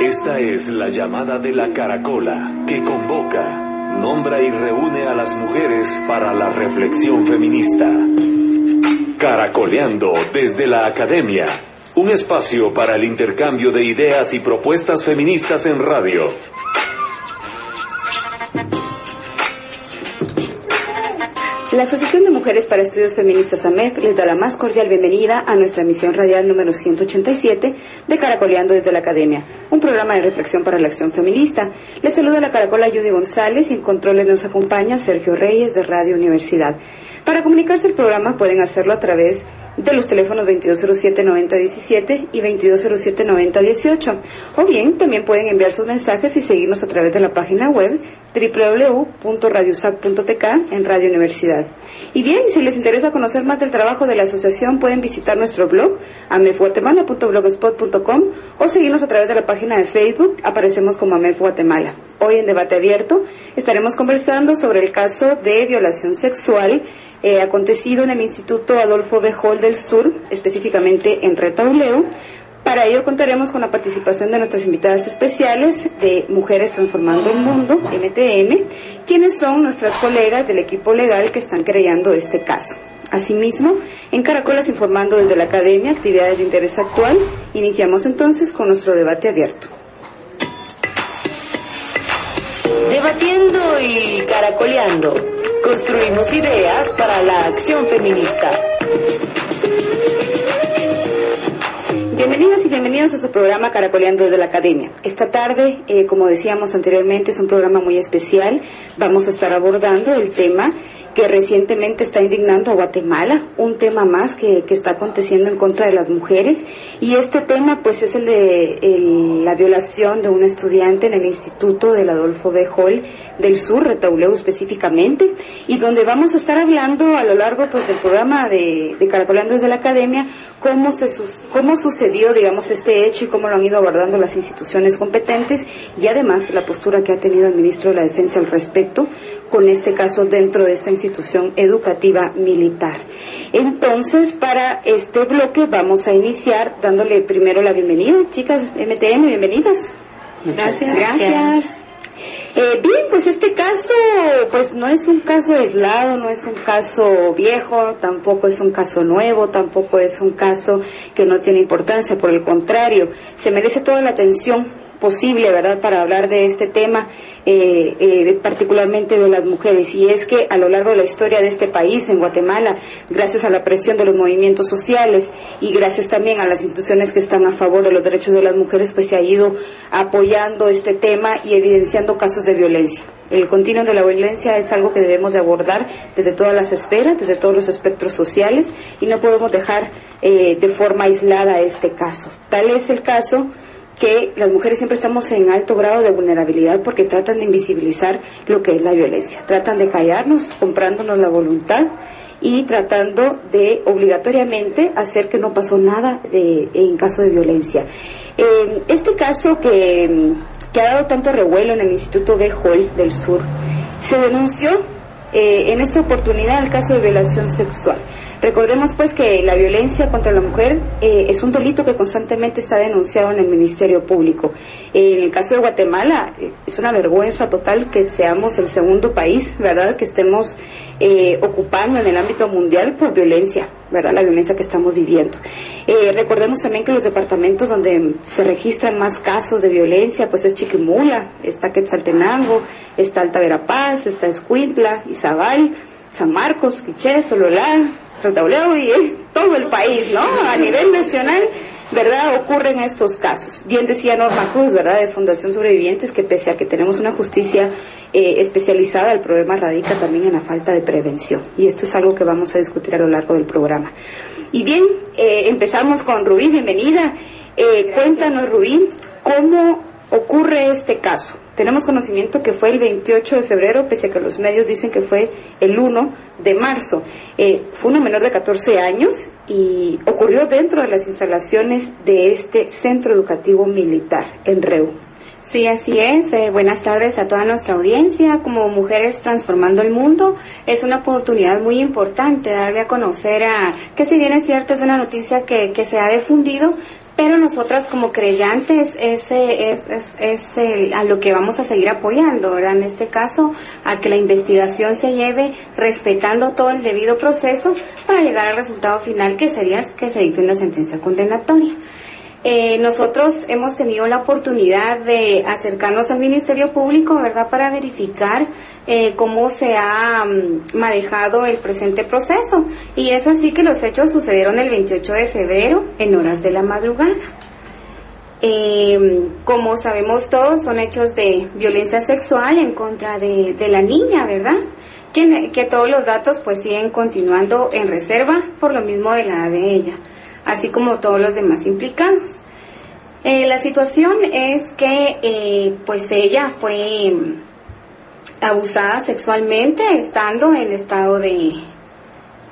Esta es la llamada de la caracola que convoca, nombra y reúne a las mujeres para la reflexión feminista. Caracoleando desde la academia, un espacio para el intercambio de ideas y propuestas feministas en radio La Asociación de Mujeres para Estudios Feministas AMEF les da la más cordial bienvenida a nuestra emisión radial número 187 de Caracoleando desde la Academia, un programa de reflexión para la acción feminista. Les saluda la caracola Judy González y en controles nos acompaña Sergio Reyes de Radio Universidad. Para comunicarse el programa pueden hacerlo a través de los teléfonos 2207-9017 y 2207-9018. O bien, también pueden enviar sus mensajes y seguirnos a través de la página web www.radiosac.tk en Radio Universidad. Y bien, si les interesa conocer más del trabajo de la asociación, pueden visitar nuestro blog amefguatemala.blogspot.com o seguirnos a través de la página de Facebook, aparecemos como AMEF Guatemala. Hoy en Debate Abierto estaremos conversando sobre el caso de violación sexual eh, acontecido en el Instituto Adolfo B. Hall del Sur, específicamente en Retauleo. Para ello contaremos con la participación de nuestras invitadas especiales de Mujeres Transformando el Mundo, MTM, quienes son nuestras colegas del equipo legal que están creando este caso. Asimismo, en Caracolas Informando desde la Academia, actividades de interés actual, iniciamos entonces con nuestro debate abierto. Debatiendo y caracoleando, construimos ideas para la acción feminista. Bienvenidas y bienvenidos a su programa Caracoleando desde la Academia. Esta tarde, eh, como decíamos anteriormente, es un programa muy especial. Vamos a estar abordando el tema que recientemente está indignando a Guatemala, un tema más que, que, está aconteciendo en contra de las mujeres. Y este tema, pues, es el de la violación de un estudiante en el Instituto del Adolfo B. Hall del Sur, Retauleu específicamente, y donde vamos a estar hablando a lo largo pues, del programa de, de Caracoleando desde la Academia cómo, se, cómo sucedió, digamos, este hecho y cómo lo han ido abordando las instituciones competentes y además la postura que ha tenido el ministro de la Defensa al respecto con este caso dentro de esta institución educativa militar. Entonces, para este bloque vamos a iniciar dándole primero la bienvenida. Chicas, MTM, bienvenidas. Gracias. Gracias. Eh, bien, pues este caso, pues no es un caso aislado, no es un caso viejo, tampoco es un caso nuevo, tampoco es un caso que no tiene importancia, por el contrario, se merece toda la atención posible, ¿verdad?, para hablar de este tema, eh, eh, particularmente de las mujeres. Y es que a lo largo de la historia de este país, en Guatemala, gracias a la presión de los movimientos sociales y gracias también a las instituciones que están a favor de los derechos de las mujeres, pues se ha ido apoyando este tema y evidenciando casos de violencia. El continuo de la violencia es algo que debemos de abordar desde todas las esferas, desde todos los espectros sociales y no podemos dejar eh, de forma aislada este caso. Tal es el caso que las mujeres siempre estamos en alto grado de vulnerabilidad porque tratan de invisibilizar lo que es la violencia, tratan de callarnos, comprándonos la voluntad y tratando de obligatoriamente hacer que no pasó nada de, en caso de violencia. Eh, este caso que, que, ha dado tanto revuelo en el Instituto B. Hall del Sur, se denunció eh, en esta oportunidad el caso de violación sexual. Recordemos pues que la violencia contra la mujer eh, es un delito que constantemente está denunciado en el Ministerio Público. en el caso de Guatemala eh, es una vergüenza total que seamos el segundo país, ¿verdad?, que estemos eh, ocupando en el ámbito mundial por violencia, ¿verdad?, la violencia que estamos viviendo. recordemos también que los departamentos donde se registran más casos de violencia, pues es Chiquimula, está Quetzaltenango, está Alta Verapaz, está Escuintla, Izabal, San Marcos, Quiché, Sololá, Rotauleo y eh, todo el país, ¿no? A nivel nacional, ¿verdad? Ocurren estos casos. Bien decía Norma Cruz, ¿verdad? De Fundación Sobrevivientes, que pese a que tenemos una justicia eh, especializada, el problema radica también en la falta de prevención. Y esto es algo que vamos a discutir a lo largo del programa. Y bien, eh, empezamos con Rubí, bienvenida. Eh, cuéntanos, Rubí, ¿cómo ocurre este caso? Tenemos conocimiento que fue el 28 de febrero, pese a que los medios dicen que fue el 1 de marzo. Eh, fue una menor de 14 años y ocurrió dentro de las instalaciones de este centro educativo militar en Reu. Sí, así es. Eh, buenas tardes a toda nuestra audiencia. Como Mujeres Transformando el Mundo, es una oportunidad muy importante darle a conocer a, que si bien es cierto, es una noticia que, que se ha difundido, pero nosotras como creyentes es, es, es, a lo que vamos a seguir apoyando, ¿verdad? En este caso, a que la investigación se lleve respetando todo el debido proceso para llegar al resultado final que sería que se dicte una sentencia condenatoria. Eh, nosotros hemos tenido la oportunidad de acercarnos al Ministerio Público, ¿verdad?, para verificar eh, cómo se ha mm, manejado el presente proceso. Y es así que los hechos sucedieron el 28 de febrero, en horas de la madrugada. Eh, como sabemos todos, son hechos de violencia sexual en contra de, la niña, ¿verdad? Que, todos los datos pues siguen continuando en reserva por lo mismo de la de ella así como todos los demás implicados. Eh, la situación es que eh, pues ella fue abusada sexualmente estando en estado de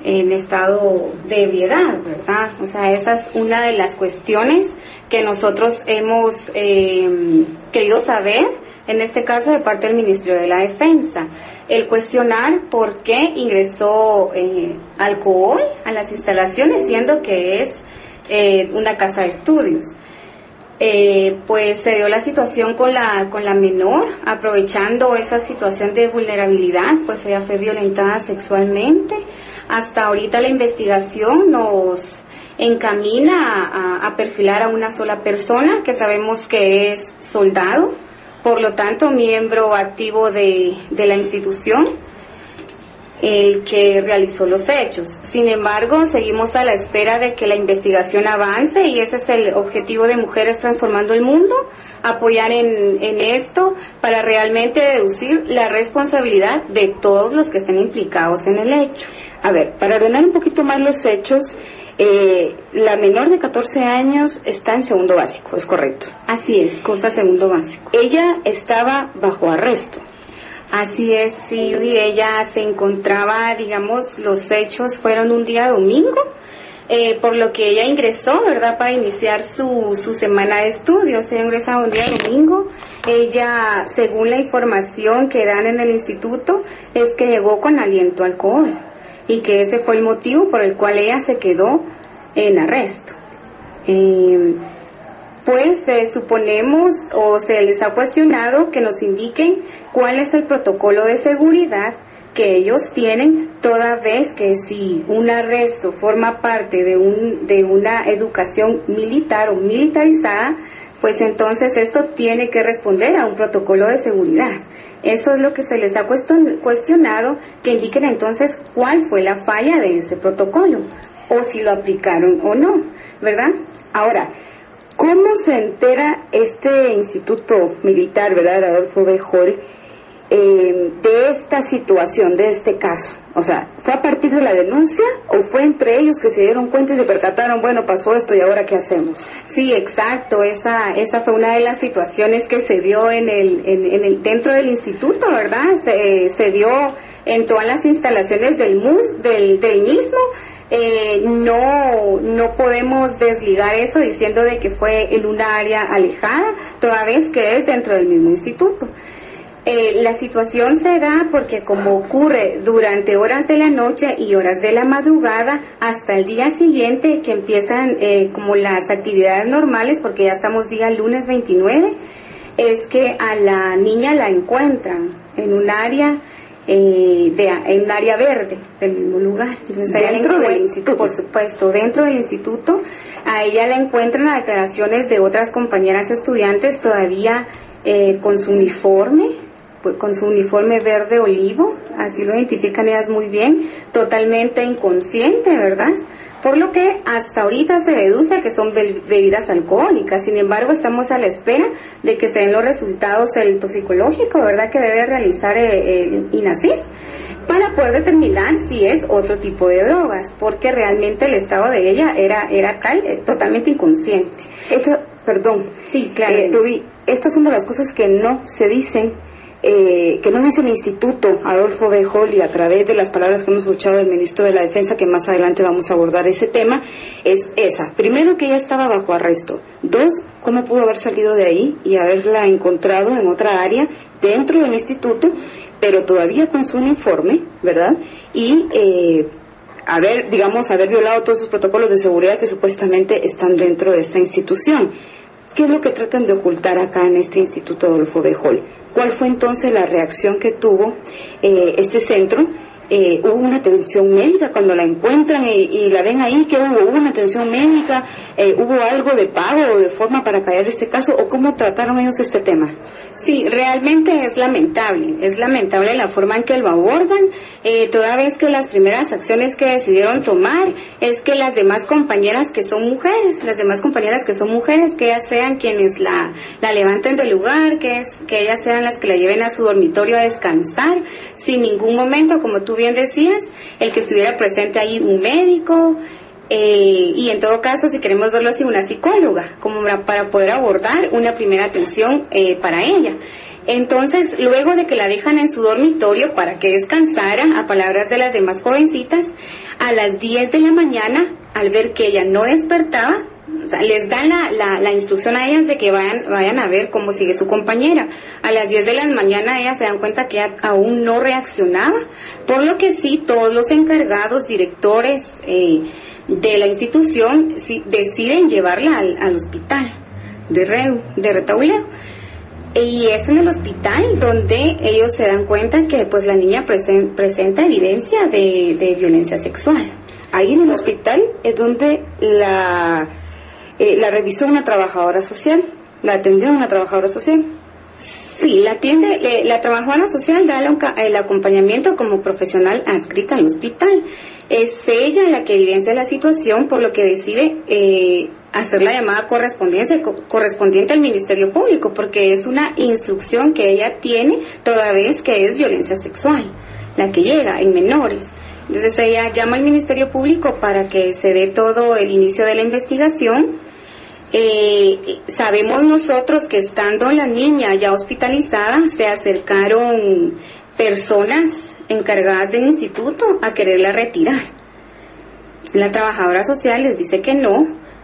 en estado de ebriedad, ¿verdad? O sea, esa es una de las cuestiones que nosotros hemos eh, querido saber, en este caso de parte del Ministerio de la Defensa. El cuestionar por qué ingresó alcohol a las instalaciones, siendo que es eh, una casa de estudios. Eh, pues se dio la situación con la, con la menor, aprovechando esa situación de vulnerabilidad, pues ella fue violentada sexualmente. Hasta ahorita la investigación nos encamina a, perfilar a una sola persona que sabemos que es soldado, por lo tanto miembro activo de, de la institución el que realizó los hechos. Sin embargo, seguimos a la espera de que la investigación avance y ese es el objetivo de Mujeres Transformando el Mundo, apoyar en, esto para realmente deducir la responsabilidad de todos los que estén implicados en el hecho. A ver, para ordenar un poquito más los hechos, eh, la menor de 14 años está en segundo básico, ¿es correcto? Así es, cosa segundo básico. Ella estaba bajo arresto. Así es, sí, y ella se encontraba, digamos, los hechos fueron un día domingo, eh, por lo que ella ingresó, ¿verdad?, para iniciar su, su semana de estudios. Ella ingresaba un día domingo. Ella, según la información que dan en el instituto, es que llegó con aliento alcohol y que ese fue el motivo por el cual ella se quedó en arresto. Eh, pues eh, suponemos o se les ha cuestionado que nos indiquen cuál es el protocolo de seguridad que ellos tienen, toda vez que si un arresto forma parte de, un, de una educación militar o militarizada, pues entonces esto tiene que responder a un protocolo de seguridad. Eso es lo que se les ha cuestionado, que indiquen entonces cuál fue la falla de ese protocolo, o si lo aplicaron o no, ¿verdad? Ahora, ¿Cómo se entera este instituto militar, verdad, Adolfo B. eh, de esta situación, de este caso? O sea, ¿fue a partir de la denuncia o fue entre ellos que se dieron cuenta y se percataron, bueno, pasó esto y ahora qué hacemos? Sí, exacto. Esa, esa fue una de las situaciones que se dio en el, en, el dentro del instituto, ¿verdad? Se, se dio en todas las instalaciones del MUS, del, del mismo eh, no, no podemos desligar eso diciendo de que fue en una área alejada, toda vez que es dentro del mismo instituto. Eh, la situación se da porque como ocurre durante horas de la noche y horas de la madrugada hasta el día siguiente que empiezan eh, como las actividades normales, porque ya estamos día lunes 29, es que a la niña la encuentran en un área eh, de, en un área verde del mismo lugar. dentro del instituto. Por supuesto, dentro del instituto. A ella la encuentran a declaraciones de otras compañeras estudiantes todavía eh, con su uniforme, con su uniforme verde olivo, así lo identifican ellas muy bien, totalmente inconsciente, ¿verdad? por lo que hasta ahorita se deduce que son bebidas alcohólicas. Sin embargo, estamos a la espera de que se den los resultados del toxicológico, ¿verdad?, que debe realizar eh, el INASIF. para poder determinar si es otro tipo de drogas, porque realmente el estado de ella era, era tal, eh, totalmente inconsciente. Esto, perdón. Sí, claro. Eh, Rubí, estas son de las cosas que no se dicen eh, que no dice el Instituto Adolfo B. y a través de las palabras que hemos escuchado del ministro de la Defensa, que más adelante vamos a abordar ese tema, es esa. Primero, que ella estaba bajo arresto. Dos, cómo pudo haber salido de ahí y haberla encontrado en otra área dentro del instituto, pero todavía con su uniforme, ¿verdad? Y eh, haber, digamos, haber violado todos esos protocolos de seguridad que supuestamente están dentro de esta institución. ¿Qué es lo que tratan de ocultar acá en este Instituto Adolfo Bejol? ¿Cuál fue entonces la reacción que tuvo eh, este centro? Eh, hubo una atención médica cuando la encuentran y, la ven ahí, que hubo? ¿Hubo una atención médica? Eh, ¿Hubo algo de pago o de forma para callar este caso? ¿O cómo trataron ellos este tema? Sí, realmente es lamentable, es lamentable la forma en que lo abordan, eh, toda vez que las primeras acciones que decidieron tomar es que las demás compañeras que son mujeres, las demás compañeras que son mujeres, que ellas sean quienes la, la levanten del lugar, que, es, que ellas sean las que la lleven a su dormitorio a descansar, sin ningún momento, como tú bien decías, el que estuviera presente ahí un médico, eh, y en todo caso, si queremos verlo así, una psicóloga, como para poder abordar una primera atención eh, para ella. Entonces, luego de que la dejan en su dormitorio para que descansara, a palabras de las demás jovencitas, a las 10 de la mañana, al ver que ella no despertaba, les dan la, la, la, instrucción a ellas de que vayan, vayan a ver cómo sigue su compañera. A las 10 de la mañana ellas se dan cuenta que aún no reaccionaba, por lo que sí, todos los encargados, directores, eh, de la institución deciden llevarla al, hospital de, Reu, de Retauleo. Y es en el hospital donde ellos se dan cuenta que pues la niña presenta evidencia de, violencia sexual. Ahí en el hospital es donde la, eh, la revisó una trabajadora social, la atendió una trabajadora social. Sí, la atiende, la trabajadora social da el acompañamiento como profesional adscrita al hospital. Es ella la que evidencia la situación, por lo que decide eh, hacer la llamada correspondiente al Ministerio Público, porque es una instrucción que ella tiene toda vez que es violencia sexual, la que llega en menores. Entonces ella llama al Ministerio Público para que se dé todo el inicio de la investigación. Eh, sabemos nosotros que estando la niña ya hospitalizada, se acercaron personas encargadas del instituto a quererla retirar. La trabajadora social les dice que no,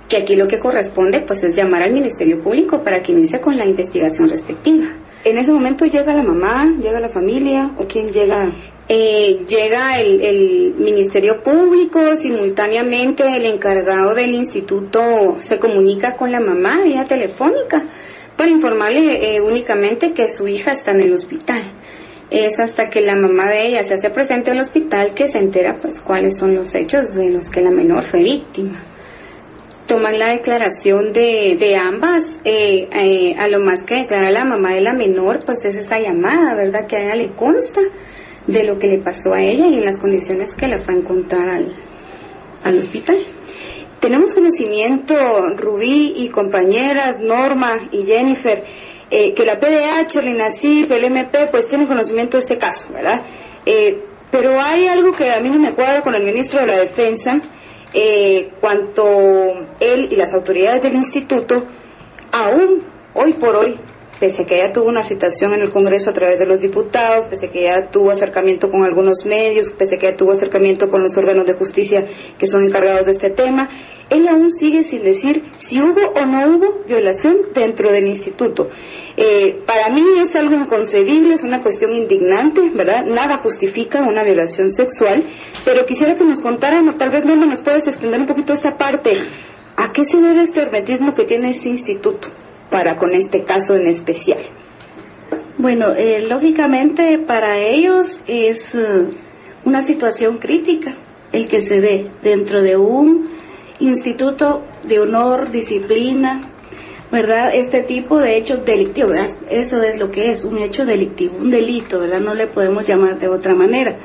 que aquí lo que corresponde pues es llamar al Ministerio Público para que inicie con la investigación respectiva. En ese momento llega la mamá, llega la familia o quién llega? Eh, llega el, Ministerio Público, simultáneamente el encargado del instituto se comunica con la mamá vía telefónica para informarle eh, únicamente que su hija está en el hospital es hasta que la mamá de ella se hace presente en el hospital que se entera pues cuáles son los hechos de los que la menor fue víctima. Toman la declaración de, de ambas, eh, eh, a lo más que declara la mamá de la menor, pues es esa llamada, ¿verdad? Que a ella le consta de lo que le pasó a ella y en las condiciones que la fue a encontrar al, al hospital. Tenemos conocimiento, Rubí y compañeras, Norma y Jennifer, eh, que la PDH, el INACIF, el MP, pues tienen conocimiento de este caso, ¿verdad? Eh, pero hay algo que a mí no me cuadra con el ministro de la Defensa, eh, cuanto él y las autoridades del instituto, aún hoy por hoy, pese a que ya tuvo una citación en el Congreso a través de los diputados, pese a que ya tuvo acercamiento con algunos medios, pese a que ya tuvo acercamiento con los órganos de justicia que son encargados de este tema, él aún sigue sin decir si hubo o no hubo violación dentro del instituto. Eh, para mí es algo inconcebible, es una cuestión indignante, ¿verdad? Nada justifica una violación sexual, pero quisiera que nos contaran, o tal vez no nos puedes extender un poquito esta parte, ¿a qué se debe este hermetismo que tiene este instituto para con este caso en especial? Bueno, eh, lógicamente para ellos es eh, una situación crítica el que se dé dentro de un instituto de honor, disciplina, ¿verdad? Este tipo de hechos delictivos, eso es lo que es, un hecho delictivo, un delito, ¿verdad? No le podemos llamar de otra manera.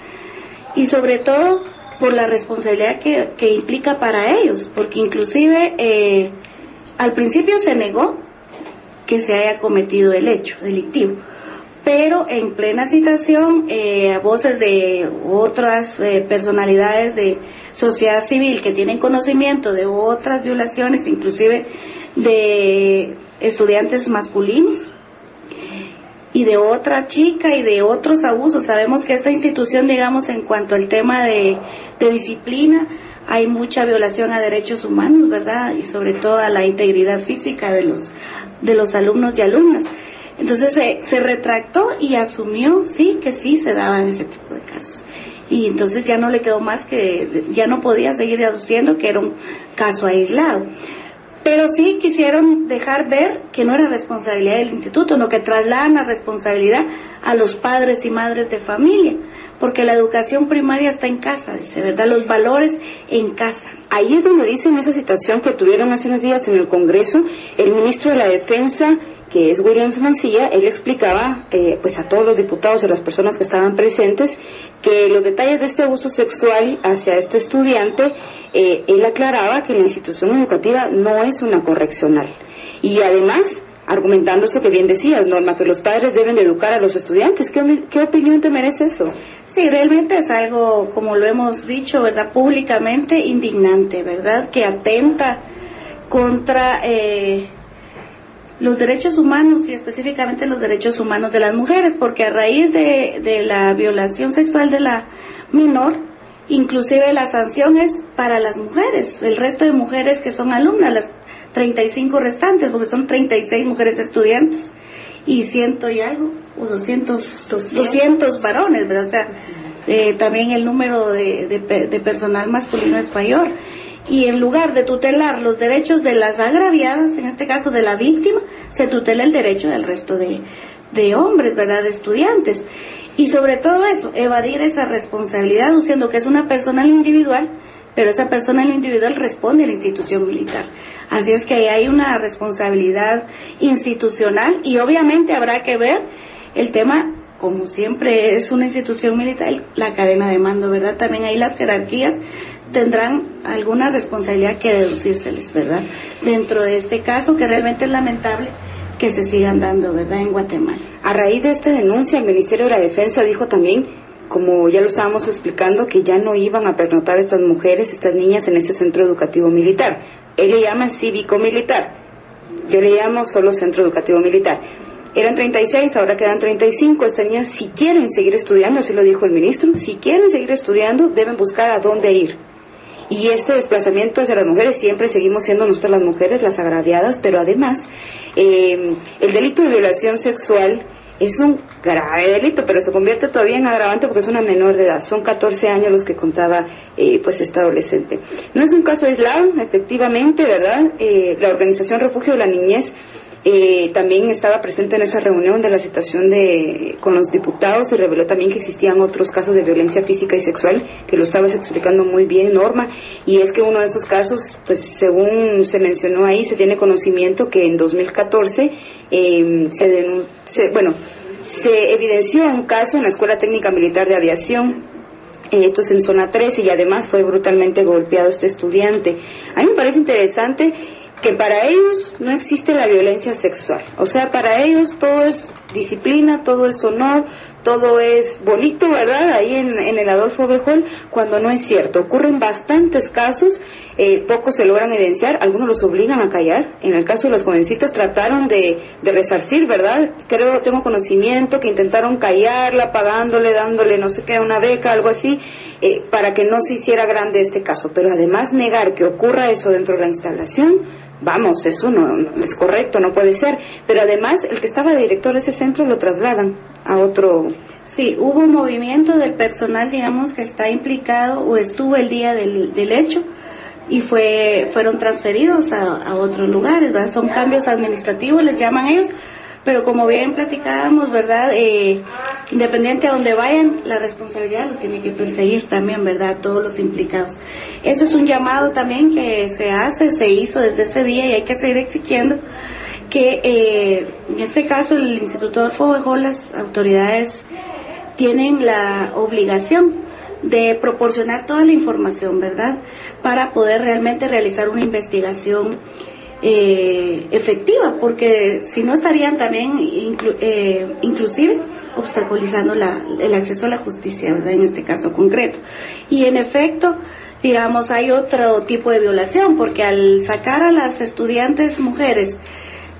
Y sobre todo por la responsabilidad que, que implica para ellos, porque inclusive eh, al principio se negó que se haya cometido el hecho delictivo, pero en plena citación eh, voces de otras eh, personalidades de sociedad civil que tienen conocimiento de otras violaciones, inclusive de estudiantes masculinos y de otra chica y de otros abusos. Sabemos que esta institución, digamos, en cuanto al tema de, disciplina, hay mucha violación a derechos humanos, ¿verdad? Y sobre todo a la integridad física de los, de los alumnos y alumnas. Entonces se, retractó y asumió, sí, que sí se daban ese tipo de casos. Y entonces ya no le quedó más que, ya no podía seguir deduciendo que era un caso aislado. Pero sí quisieron dejar ver que no era responsabilidad del instituto, no que trasladan la responsabilidad a los padres y madres de familia, porque la educación primaria está en casa, dice, ¿verdad? Los valores en casa. Ahí es donde dicen esa situación que tuvieron hace unos días en el Congreso, el ministro de la Defensa que es Williams Mancilla, él explicaba eh, pues a todos los diputados y a las personas que estaban presentes que los detalles de este abuso sexual hacia este estudiante, eh, él aclaraba que la institución educativa no es una correccional. Y además, argumentándose que bien decías, Norma, que los padres deben de educar a los estudiantes. ¿Qué, qué opinión te merece eso? Sí, realmente es algo, como lo hemos dicho, ¿verdad? Públicamente indignante, ¿verdad? Que atenta contra... Eh, los derechos humanos y específicamente los derechos humanos de las mujeres, porque a raíz de, la violación sexual de la menor, inclusive la sanción es para las mujeres, el resto de mujeres que son alumnas, las 35 restantes, porque son 36 mujeres estudiantes y ciento y algo, o 200, 200, varones, ¿verdad? O sea, eh, también el número de, de personal masculino es mayor y en lugar de tutelar los derechos de las agraviadas, en este caso de la víctima, se tutela el derecho del resto de, de hombres, ¿verdad? De estudiantes. Y sobre todo eso, evadir esa responsabilidad diciendo que es una persona individual, pero esa persona individual responde a la institución militar. Así es que ahí hay una responsabilidad institucional y obviamente habrá que ver el tema, como siempre es una institución militar, la cadena de mando, ¿verdad? También hay las jerarquías tendrán alguna responsabilidad que deducírseles, ¿verdad? Dentro de este caso que realmente es lamentable que se sigan dando, ¿verdad? En Guatemala. A raíz de esta denuncia, el Ministerio de la Defensa dijo también, como ya lo estábamos explicando, que ya no iban a pernotar estas mujeres, estas niñas en este centro educativo militar. Él le llama cívico-militar. Yo le llamo solo centro educativo militar. Eran 36, ahora quedan 35. Estas niñas, si quieren seguir estudiando, así lo dijo el ministro, si quieren seguir estudiando, deben buscar a dónde ir y este desplazamiento hacia las mujeres, siempre seguimos siendo nosotras las mujeres las agraviadas, pero además eh, el delito de violación sexual es un grave delito, pero se convierte todavía en agravante porque es una menor de edad. Son 14 años los que contaba eh, pues esta adolescente. No es un caso aislado, efectivamente, ¿verdad? Eh, la organización Refugio de la Niñez eh, también estaba presente en esa reunión de la situación de, con los diputados y reveló también que existían otros casos de violencia física y sexual, que lo estabas explicando muy bien, Norma, y es que uno de esos casos, pues según se mencionó ahí, se tiene conocimiento que en 2014 eh, se, se, bueno, se evidenció un caso en la Escuela Técnica Militar de Aviación eh, esto es en zona 13 y además fue brutalmente golpeado este estudiante. A mí me parece interesante que para ellos no existe la violencia sexual. O sea, para ellos todo es disciplina, todo es honor, todo es bonito, ¿verdad? Ahí en, el Adolfo Bejol, cuando no es cierto. Ocurren bastantes casos, eh, pocos se logran evidenciar, algunos los obligan a callar. En el caso de los jovencitas trataron de, resarcir, ¿verdad? Creo, tengo conocimiento que intentaron callarla, pagándole, dándole no sé qué, una beca, algo así, eh, para que no se hiciera grande este caso. Pero además negar que ocurra eso dentro de la instalación, vamos, eso no, es correcto, no puede ser. Pero además, el que estaba director de ese centro lo trasladan a otro. Sí, hubo un movimiento del personal, digamos, que está implicado o estuvo el día del, del hecho y fue fueron transferidos a, a otros lugares, ¿verdad? Son cambios administrativos, les llaman ellos, pero como bien platicábamos, ¿verdad? Eh, independiente a donde vayan, la responsabilidad los tiene que perseguir también, ¿verdad? Todos los implicados. Eso es un llamado también que se hace, se hizo desde ese día y hay que seguir exigiendo que eh, en este caso el Instituto Adolfo Bejó, las autoridades tienen la obligación de proporcionar toda la información, ¿verdad? Para poder realmente realizar una investigación eh, efectiva, porque si no estarían también eh, inclusive obstaculizando el acceso a la justicia, ¿verdad? En este caso concreto. Y en efecto, digamos, hay otro tipo de violación, porque al sacar a las estudiantes mujeres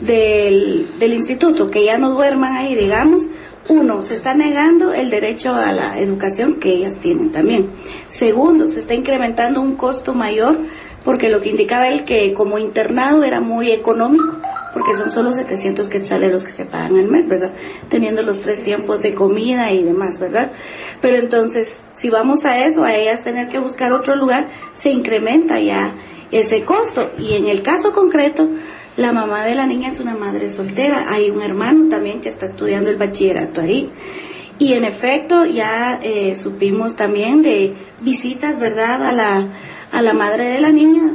del, del instituto, que ya no duerman ahí, digamos, uno, se está negando el derecho a la educación que ellas tienen también. Segundo, se está incrementando un costo mayor porque lo que indicaba él que como internado era muy económico, porque son solo 700 quetzales los que se pagan al mes, ¿verdad? Teniendo los tres tiempos de comida y demás, ¿verdad? Pero entonces, si vamos a eso, a ellas tener que buscar otro lugar, se incrementa ya ese costo. Y en el caso concreto, la mamá de la niña es una madre soltera, hay un hermano también que está estudiando el bachillerato ahí. Y en efecto, ya eh, supimos también de visitas, ¿verdad?, a la a la madre de la niña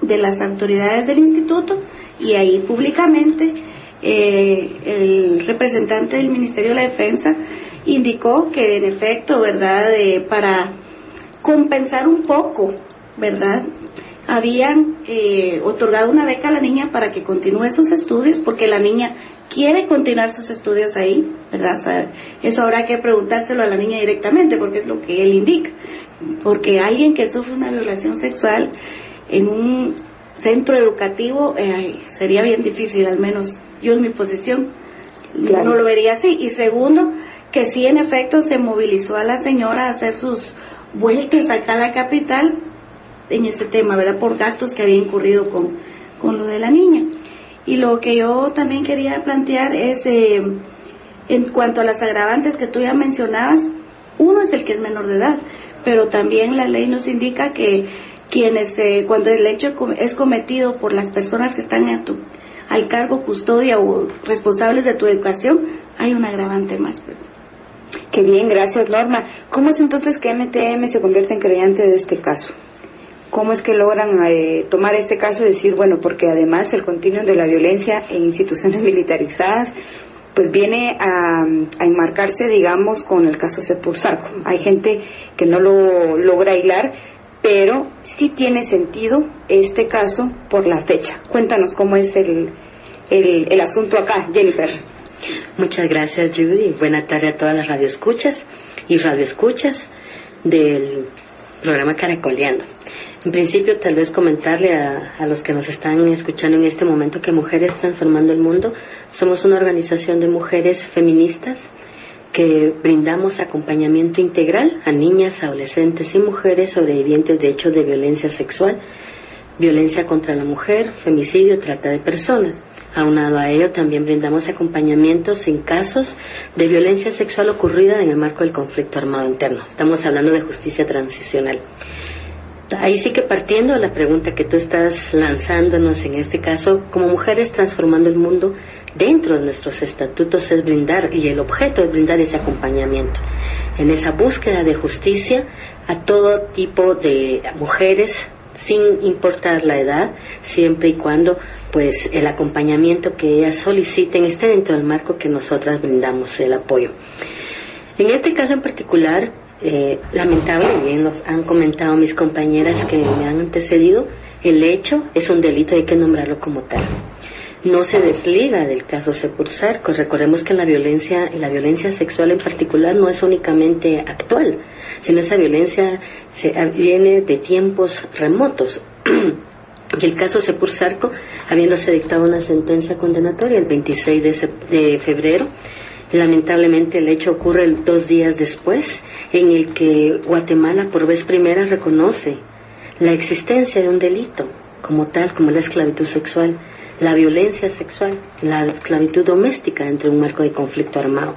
de las autoridades del instituto y ahí públicamente eh, el representante del Ministerio de la Defensa indicó que en efecto, ¿verdad?, para compensar un poco, ¿verdad?, habían eh, otorgado una beca a la niña para que continúe sus estudios, porque la niña quiere continuar sus estudios ahí, ¿verdad? eso habrá que preguntárselo a la niña directamente, porque es lo que él indica porque alguien que sufre una violación sexual en un centro educativo eh, sería bien difícil, al menos yo en mi posición no lo vería así. Y segundo, que sí en efecto se movilizó a la señora a hacer sus vueltas acá a la capital en ese tema, ¿verdad? Por gastos que había incurrido con, con lo de la niña. Y lo que yo también quería plantear es, eh, en cuanto a las agravantes que tú ya mencionabas, uno es el que es menor de edad, pero también la ley nos indica que quienes, eh, cuando el hecho es cometido por las personas que están a tu, al cargo, custodia o responsables de tu educación, hay un agravante más. Qué bien, gracias Norma. ¿Cómo es entonces que MTM se convierte en creyente de este caso? ¿Cómo es que logran eh, tomar este caso y decir, bueno, porque además el continuo de la violencia en instituciones militarizadas pues viene a, enmarcarse, digamos, con el caso Sepulsarco. Hay gente que no lo logra hilar, pero sí tiene sentido este caso por la fecha. Cuéntanos cómo es el, el, asunto acá, Jennifer. Muchas gracias, Judy. Buenas tardes a todas las radioescuchas y radioescuchas del programa Caracoleando. En principio, tal vez comentarle a, los que nos están escuchando en este momento que Mujeres Transformando el Mundo somos una organización de mujeres feministas que brindamos acompañamiento integral a niñas, adolescentes y mujeres sobrevivientes de hechos de violencia sexual, violencia contra la mujer, femicidio, trata de personas. Aunado a ello, también brindamos acompañamientos en casos de violencia sexual ocurrida en el marco del conflicto armado interno. Estamos hablando de justicia transicional. Ahí sí que partiendo de la pregunta que tú estás lanzándonos en este caso, como mujeres transformando el mundo, dentro de nuestros estatutos es brindar, y el objeto es brindar ese acompañamiento, en esa búsqueda de justicia a todo tipo de mujeres, sin importar la edad, siempre y cuando pues el acompañamiento que ellas soliciten esté dentro del marco que nosotras brindamos el apoyo. En este caso en particular, eh, lamentable, bien los han comentado mis compañeras que me han antecedido, el hecho es un delito, hay que nombrarlo como tal. No se desliga del caso Sepursarco. Recordemos que la violencia, la violencia sexual en particular no es únicamente actual, sino esa violencia se, viene de tiempos remotos. y el caso Sepursarco, habiéndose dictado una sentencia condenatoria el 26 de, de febrero, Lamentablemente el hecho ocurre dos días después, en el que Guatemala por vez primera reconoce la existencia de un delito como tal, como la esclavitud sexual, la violencia sexual, la esclavitud doméstica entre un marco de conflicto armado.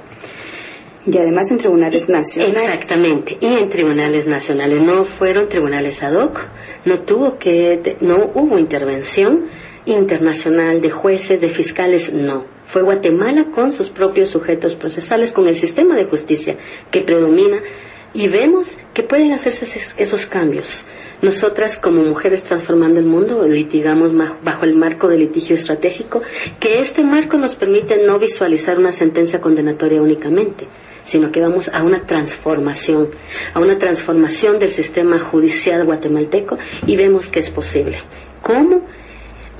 Y además en tribunales nacionales. Exactamente, y en tribunales nacionales. No fueron tribunales ad hoc, no tuvo que, no hubo intervención internacional de jueces, de fiscales, no fue Guatemala con sus propios sujetos procesales, con el sistema de justicia que predomina y vemos que pueden hacerse esos cambios. Nosotras como mujeres transformando el mundo litigamos bajo el marco de litigio estratégico, que este marco nos permite no visualizar una sentencia condenatoria únicamente, sino que vamos a una transformación, a una transformación del sistema judicial guatemalteco y vemos que es posible. ¿Cómo?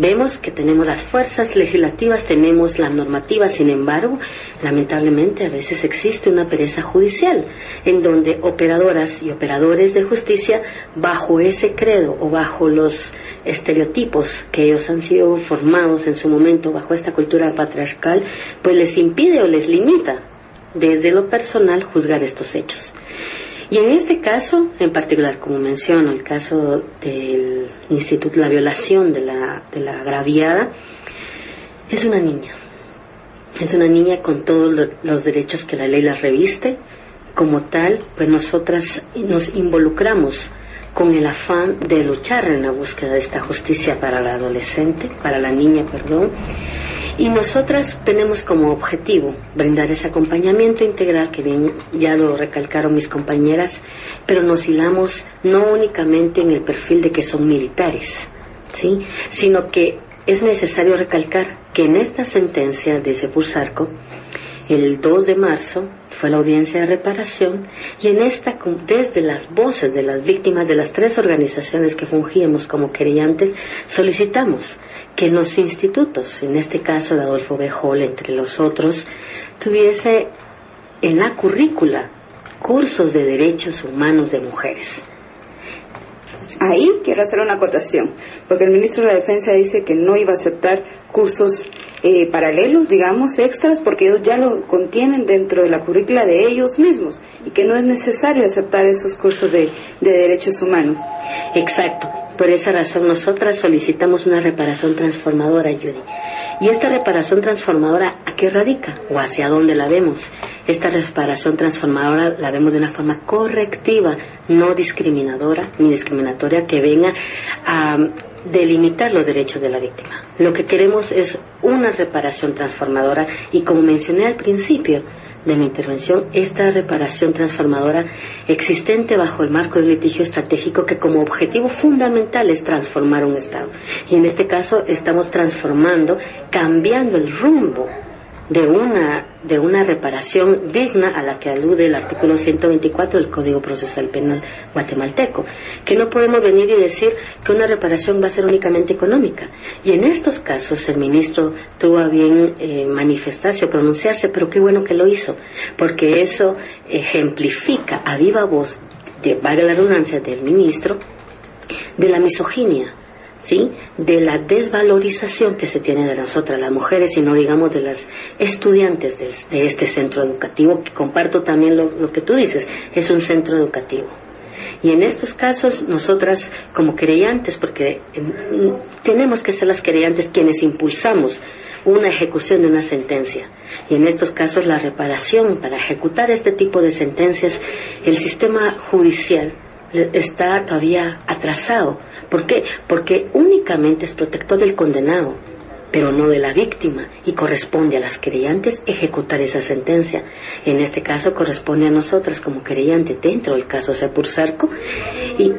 Vemos que tenemos las fuerzas legislativas, tenemos la normativa, sin embargo, lamentablemente a veces existe una pereza judicial, en donde operadoras y operadores de justicia, bajo ese credo o bajo los estereotipos que ellos han sido formados en su momento bajo esta cultura patriarcal, pues les impide o les limita desde lo personal juzgar estos hechos. Y en este caso, en particular, como menciono, el caso del instituto, la violación de la, de la agraviada, es una niña. Es una niña con todos los derechos que la ley la reviste. Como tal, pues nosotras nos involucramos con el afán de luchar en la búsqueda de esta justicia para la adolescente, para la niña, perdón, y nosotras tenemos como objetivo brindar ese acompañamiento integral que bien ya lo recalcaron mis compañeras, pero nos hilamos no únicamente en el perfil de que son militares, ¿sí? sino que es necesario recalcar que en esta sentencia de Sepulsarco, el 2 de marzo, fue la audiencia de reparación y en esta, desde las voces de las víctimas de las tres organizaciones que fungíamos como querellantes, solicitamos que los institutos, en este caso de Adolfo B. Hall, entre los otros, tuviese en la currícula cursos de derechos humanos de mujeres. Ahí quiero hacer una acotación, porque el ministro de la Defensa dice que no iba a aceptar cursos eh, paralelos, digamos, extras, porque ellos ya lo contienen dentro de la currícula de ellos mismos y que no es necesario aceptar esos cursos de, de derechos humanos. Exacto. Por esa razón nosotras solicitamos una reparación transformadora, Judy. ¿Y esta reparación transformadora a qué radica o hacia dónde la vemos? Esta reparación transformadora la vemos de una forma correctiva, no discriminadora ni discriminatoria que venga a delimitar los derechos de la víctima. Lo que queremos es una reparación transformadora y como mencioné al principio de mi intervención, esta reparación transformadora existente bajo el marco del litigio estratégico que como objetivo fundamental es transformar un Estado. Y en este caso estamos transformando, cambiando el rumbo de una, de una reparación digna a la que alude el artículo 124 del Código Procesal Penal guatemalteco, que no podemos venir y decir que una reparación va a ser únicamente económica. Y en estos casos el ministro tuvo a bien eh, manifestarse o pronunciarse, pero qué bueno que lo hizo, porque eso ejemplifica a viva voz, de, valga la redundancia, del ministro, de la misoginia ¿sí? de la desvalorización que se tiene de nosotras las mujeres y no digamos de las estudiantes de, este centro educativo, que comparto también lo, que tú dices, es un centro educativo. Y en estos casos, nosotras como creyentes, porque tenemos que ser las creyentes quienes impulsamos una ejecución de una sentencia. Y en estos casos, la reparación para ejecutar este tipo de sentencias, el sistema judicial está todavía atrasado. ¿Por qué? Porque únicamente es protector del condenado, pero no de la víctima, y corresponde a las creyentes ejecutar esa sentencia. En este caso corresponde a nosotras como creyente dentro del caso Sepursarco y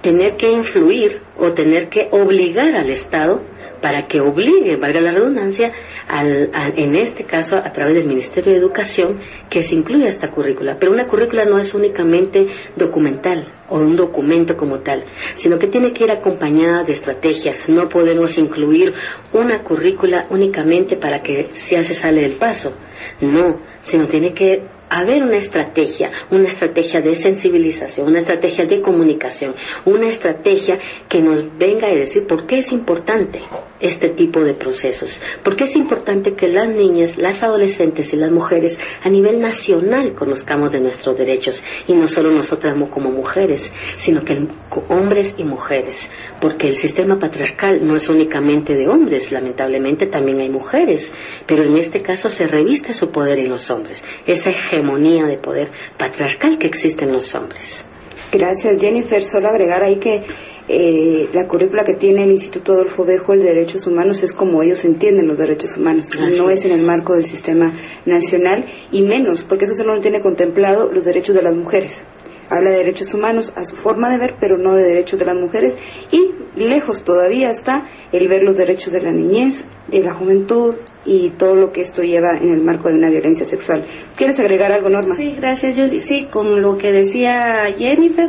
tener que influir o tener que obligar al Estado para que obligue, valga la redundancia, al, en este caso a través del Ministerio de Educación, que se incluya esta currícula. Pero una currícula no es únicamente documental o un documento como tal, sino que tiene que ir acompañada de estrategias. No podemos incluir una currícula únicamente para que ya se sale del paso. No, sino tiene que haber una estrategia, una estrategia de sensibilización, una estrategia de comunicación, una estrategia que nos venga a decir por qué es importante este tipo de procesos, por qué es importante que las niñas, las adolescentes y las mujeres a nivel nacional conozcamos de nuestros derechos. Y no solo nosotras como mujeres, sino que hombres y mujeres, porque el sistema patriarcal no es únicamente de hombres, lamentablemente también hay mujeres, pero en este caso se reviste su poder en los hombres, esa hegemonía de poder patriarcal que existe en los hombres. Gracias, Jennifer. Solo agregar ahí que eh, la currícula que tiene el Instituto Adolfo Bejo de Derechos Humanos es como ellos entienden los derechos humanos, no es en el marco del sistema nacional y menos, porque eso solo no tiene contemplado los derechos de las mujeres habla de derechos humanos a su forma de ver, pero no de derechos de las mujeres. Y lejos todavía está el ver los derechos de la niñez, de la juventud y todo lo que esto lleva en el marco de una violencia sexual. ¿Quieres agregar algo, Norma? Sí, gracias, Judy. Sí, con lo que decía Jennifer,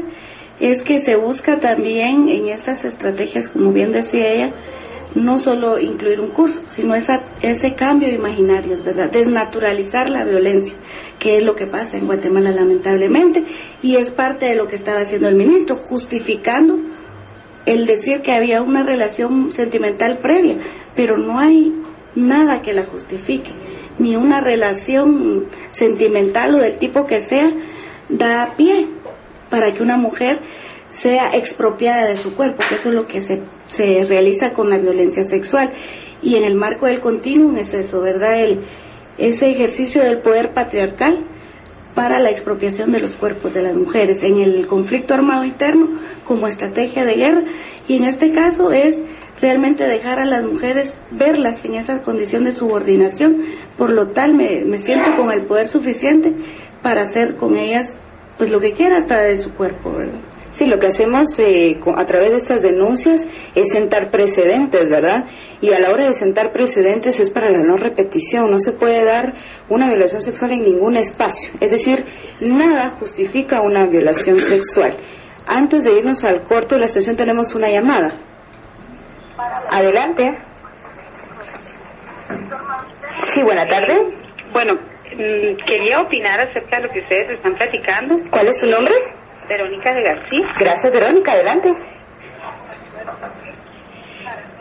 es que se busca también en estas estrategias, como bien decía ella, no solo incluir un curso, sino esa, ese cambio imaginario, ¿verdad? Desnaturalizar la violencia, que es lo que pasa en Guatemala lamentablemente, y es parte de lo que estaba haciendo el ministro, justificando el decir que había una relación sentimental previa, pero no hay nada que la justifique, ni una relación sentimental o del tipo que sea da pie para que una mujer sea expropiada de su cuerpo, que eso es lo que se, se realiza con la violencia sexual. Y en el marco del continuum es eso, ¿verdad? El, ese ejercicio del poder patriarcal para la expropiación de los cuerpos de las mujeres en el conflicto armado interno como estrategia de guerra y en este caso es realmente dejar a las mujeres verlas en esa condición de subordinación, por lo tal me, me siento con el poder suficiente para hacer con ellas pues lo que quiera hasta de su cuerpo, ¿verdad? Sí, lo que hacemos eh, a través de estas denuncias es sentar precedentes, ¿verdad? Y a la hora de sentar precedentes es para la no repetición. No se puede dar una violación sexual en ningún espacio. Es decir, nada justifica una violación sexual. Antes de irnos al corto de la sesión tenemos una llamada. Adelante. Sí, buena tarde. Bueno, mm, quería opinar acerca de lo que ustedes están platicando. ¿Cuál es su nombre? Verónica de García. Gracias, Verónica. Adelante.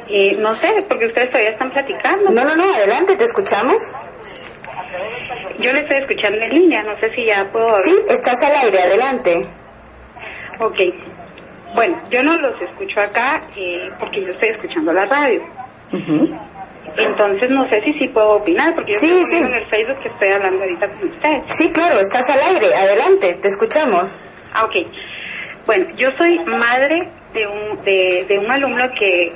Eh, no sé, porque ustedes todavía están platicando. No, no, no, adelante, te escuchamos. Yo le estoy escuchando en línea, no sé si ya puedo... Sí, estás al aire, adelante. Ok. Bueno, yo no los escucho acá eh, porque yo estoy escuchando la radio. Entonces no sé si sí puedo opinar, porque yo Sí, estoy sí. en el Facebook que estoy hablando ahorita con ustedes. Sí, claro, estás al aire, adelante, te escuchamos. Ah, ok. Bueno, yo soy madre de un, de, de un alumno que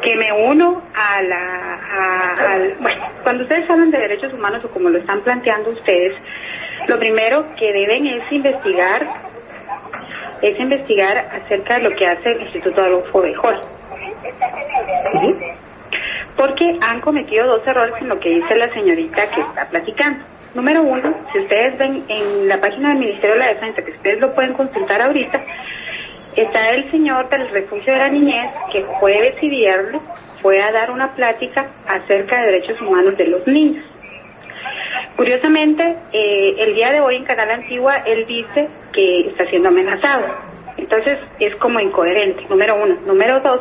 que me uno a la... a- al, bueno, cuando ustedes hablan de derechos humanos o como lo están planteando ustedes, lo primero que deben es investigar es investigar acerca de lo que hace el Instituto Adolfo Bejol. Sí. Porque han cometido dos errores en lo que dice la señorita que está platicando. Número uno, si ustedes ven en la página del Ministerio de la Defensa, que ustedes lo pueden consultar ahorita, está el señor del refugio de la niñez que jueves y viernes fue a dar una plática acerca de derechos humanos de los niños. Curiosamente, eh, el día de hoy en Canal Antigua él dice que está siendo amenazado. Entonces es como incoherente, número uno. Número dos,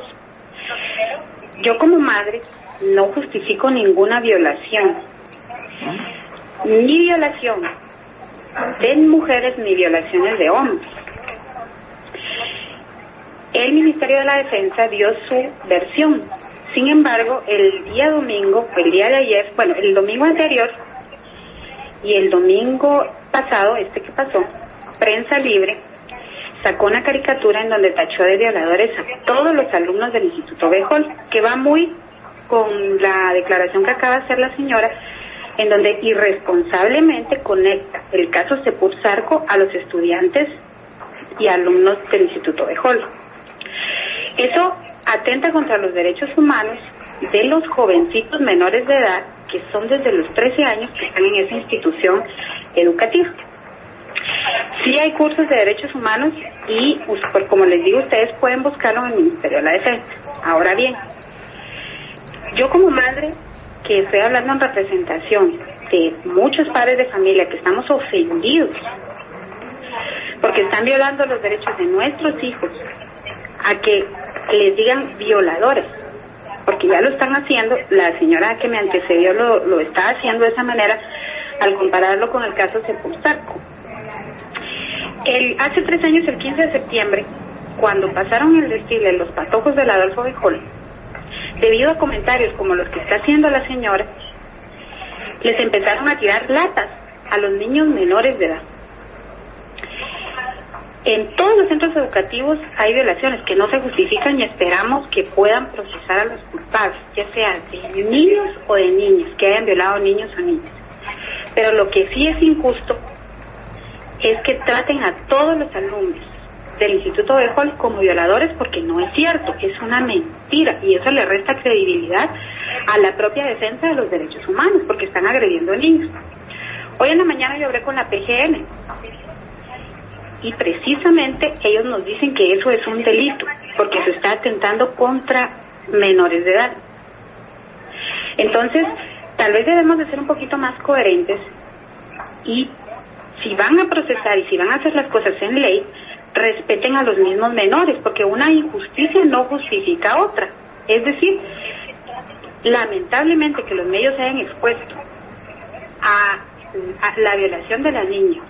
yo como madre no justifico ninguna violación. Ni violación de mujeres ni violaciones de hombres. El Ministerio de la Defensa dio su versión. Sin embargo, el día domingo, el día de ayer, bueno, el domingo anterior y el domingo pasado, este que pasó, Prensa Libre sacó una caricatura en donde tachó de violadores a todos los alumnos del Instituto Bejol, que va muy con la declaración que acaba de hacer la señora, en donde irresponsablemente conecta el caso Sepur Zarco a los estudiantes y alumnos del Instituto Bejol. Eso atenta contra los derechos humanos de los jovencitos menores de edad que son desde los 13 años que están en esa institución educativa. Sí hay cursos de derechos humanos y, pues, como les digo, ustedes pueden buscarlo en el Ministerio de la Defensa. Ahora bien, yo como madre que estoy hablando en representación de muchos padres de familia que estamos ofendidos porque están violando los derechos de nuestros hijos a que les digan violadores, porque ya lo están haciendo, la señora que me antecedió lo, lo está haciendo de esa manera al compararlo con el caso Sepulsarco. El, hace tres años, el 15 de septiembre, cuando pasaron el desfile los patojos del Adolfo Bejol, debido a comentarios como los que está haciendo la señora, les empezaron a tirar latas a los niños menores de edad. En todos los centros educativos hay violaciones que no se justifican y esperamos que puedan procesar a los culpables, ya sea de niños o de niñas, que hayan violado niños o niñas. Pero lo que sí es injusto es que traten a todos los alumnos del Instituto Bejol como violadores porque no es cierto, es una mentira y eso le resta credibilidad a la propia defensa de los derechos humanos porque están agrediendo niños. Hoy en la mañana yo hablé con la PGN y precisamente ellos nos dicen que eso es un delito porque se está atentando contra menores de edad. Entonces, tal vez debemos de ser un poquito más coherentes y si van a procesar y si van a hacer las cosas en ley, respeten a los mismos menores, porque una injusticia no justifica otra. Es decir, lamentablemente que los medios hayan expuesto a, la violación de la niña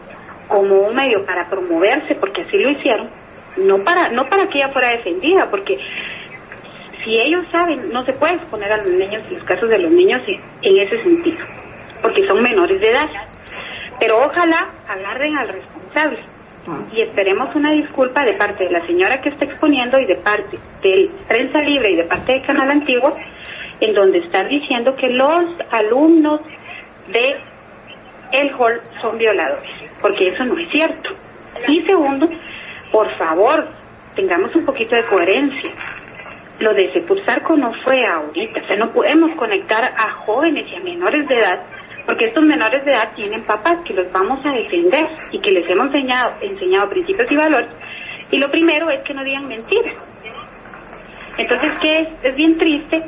como un medio para promoverse, porque así lo hicieron, no para, no para que ella fuera defendida, porque si ellos saben, no se puede exponer a los niños, los casos de los niños en ese sentido, porque son menores de edad. Pero ojalá agarren al responsable y esperemos una disculpa de parte de la señora que está exponiendo y de parte del Prensa Libre y de parte del Canal Antiguo, en donde está diciendo que los alumnos de el hall son violadores, porque eso no es cierto. Y segundo, por favor, tengamos un poquito de coherencia. Lo de Sepursarco no fue ahorita, o sea, no podemos conectar a jóvenes y a menores de edad, porque estos menores de edad tienen papás que los vamos a defender y que les hemos enseñado, enseñado principios y valores. Y lo primero es que no digan mentiras. Entonces, ¿qué es? Es bien triste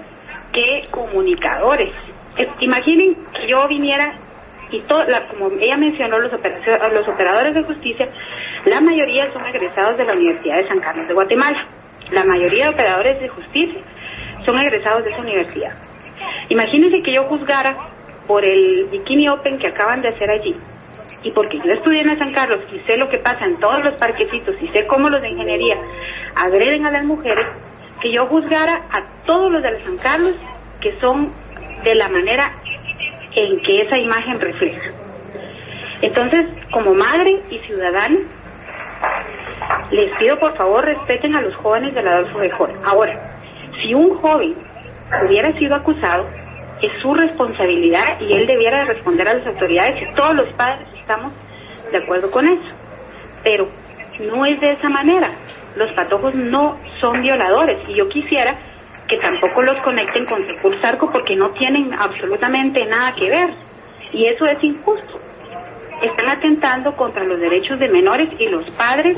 que comunicadores, imaginen que yo viniera y como ella mencionó, los, los operadores de justicia, la mayoría son egresados de la Universidad de San Carlos de Guatemala. La mayoría de operadores de justicia son egresados de esa universidad. Imagínense que yo juzgara por el Bikini Open que acaban de hacer allí y porque yo estudié en San Carlos y sé lo que pasa en todos los parquecitos y sé cómo los de ingeniería agreden a las mujeres, que yo juzgara a todos los de San Carlos que son de la manera en que esa imagen refleja. Entonces, como madre y ciudadana, les pido por favor respeten a los jóvenes del Adolfo de Ahora, si un joven hubiera sido acusado, es su responsabilidad y él debiera responder a las autoridades y todos los padres estamos de acuerdo con eso. Pero no es de esa manera. Los patojos no son violadores y yo quisiera que tampoco los conecten con Secur Sarco porque no tienen absolutamente nada que ver. Y eso es injusto. Están atentando contra los derechos de menores y los padres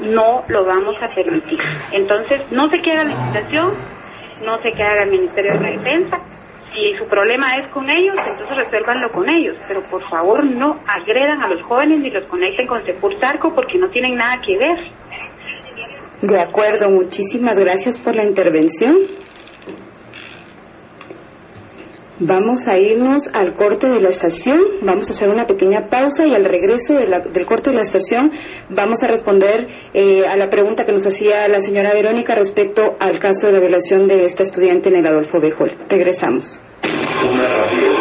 no lo vamos a permitir. Entonces, no se queda la licitación, no se queda el Ministerio de la Defensa. Si su problema es con ellos, entonces resuélvanlo con ellos. Pero por favor, no agredan a los jóvenes ni los conecten con Secur Sarco porque no tienen nada que ver. De acuerdo, muchísimas gracias por la intervención. Vamos a irnos al corte de la estación, vamos a hacer una pequeña pausa y al regreso del corte de la estación vamos a responder eh, a la pregunta que nos hacía la señora Verónica respecto al caso de la violación de esta estudiante en el Adolfo Bejol. Regresamos. Una radio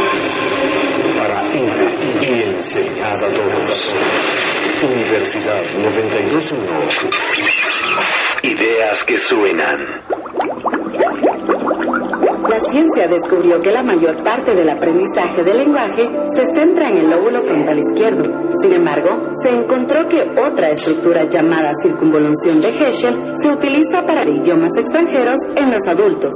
para a todos. Universidad 921. Ideas que suenan. La ciencia descubrió que la mayor parte del aprendizaje del lenguaje se centra en el lóbulo frontal izquierdo. Sin embargo, se encontró que otra estructura llamada circunvolución de Heschel se utiliza para idiomas extranjeros en los adultos.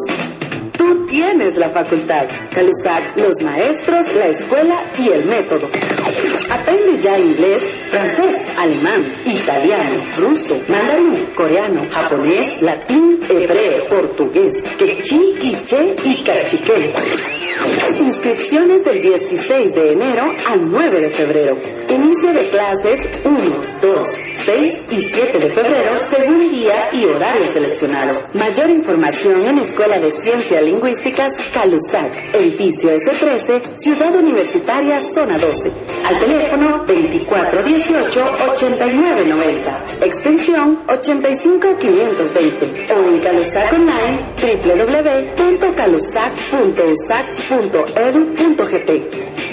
Tú tienes la facultad. Calusac, los maestros, la escuela y el método. Aprende ya inglés, francés, alemán, italiano, ruso, mandarín, coreano, japonés, latín, hebreo, portugués, quechí, quiché y cachiquel. Inscripciones del 16 de enero al 9 de febrero. Inicio de clases 1, 2, 6 y 7 de febrero según día y horario seleccionado. Mayor información en Escuela de Ciencias Lingüísticas Calusac, edificio S13, Ciudad Universitaria, Zona 12. Al teléfono 2418-8990, extensión 85520 o en Calusac Online www.calusac.usac.edu.gt.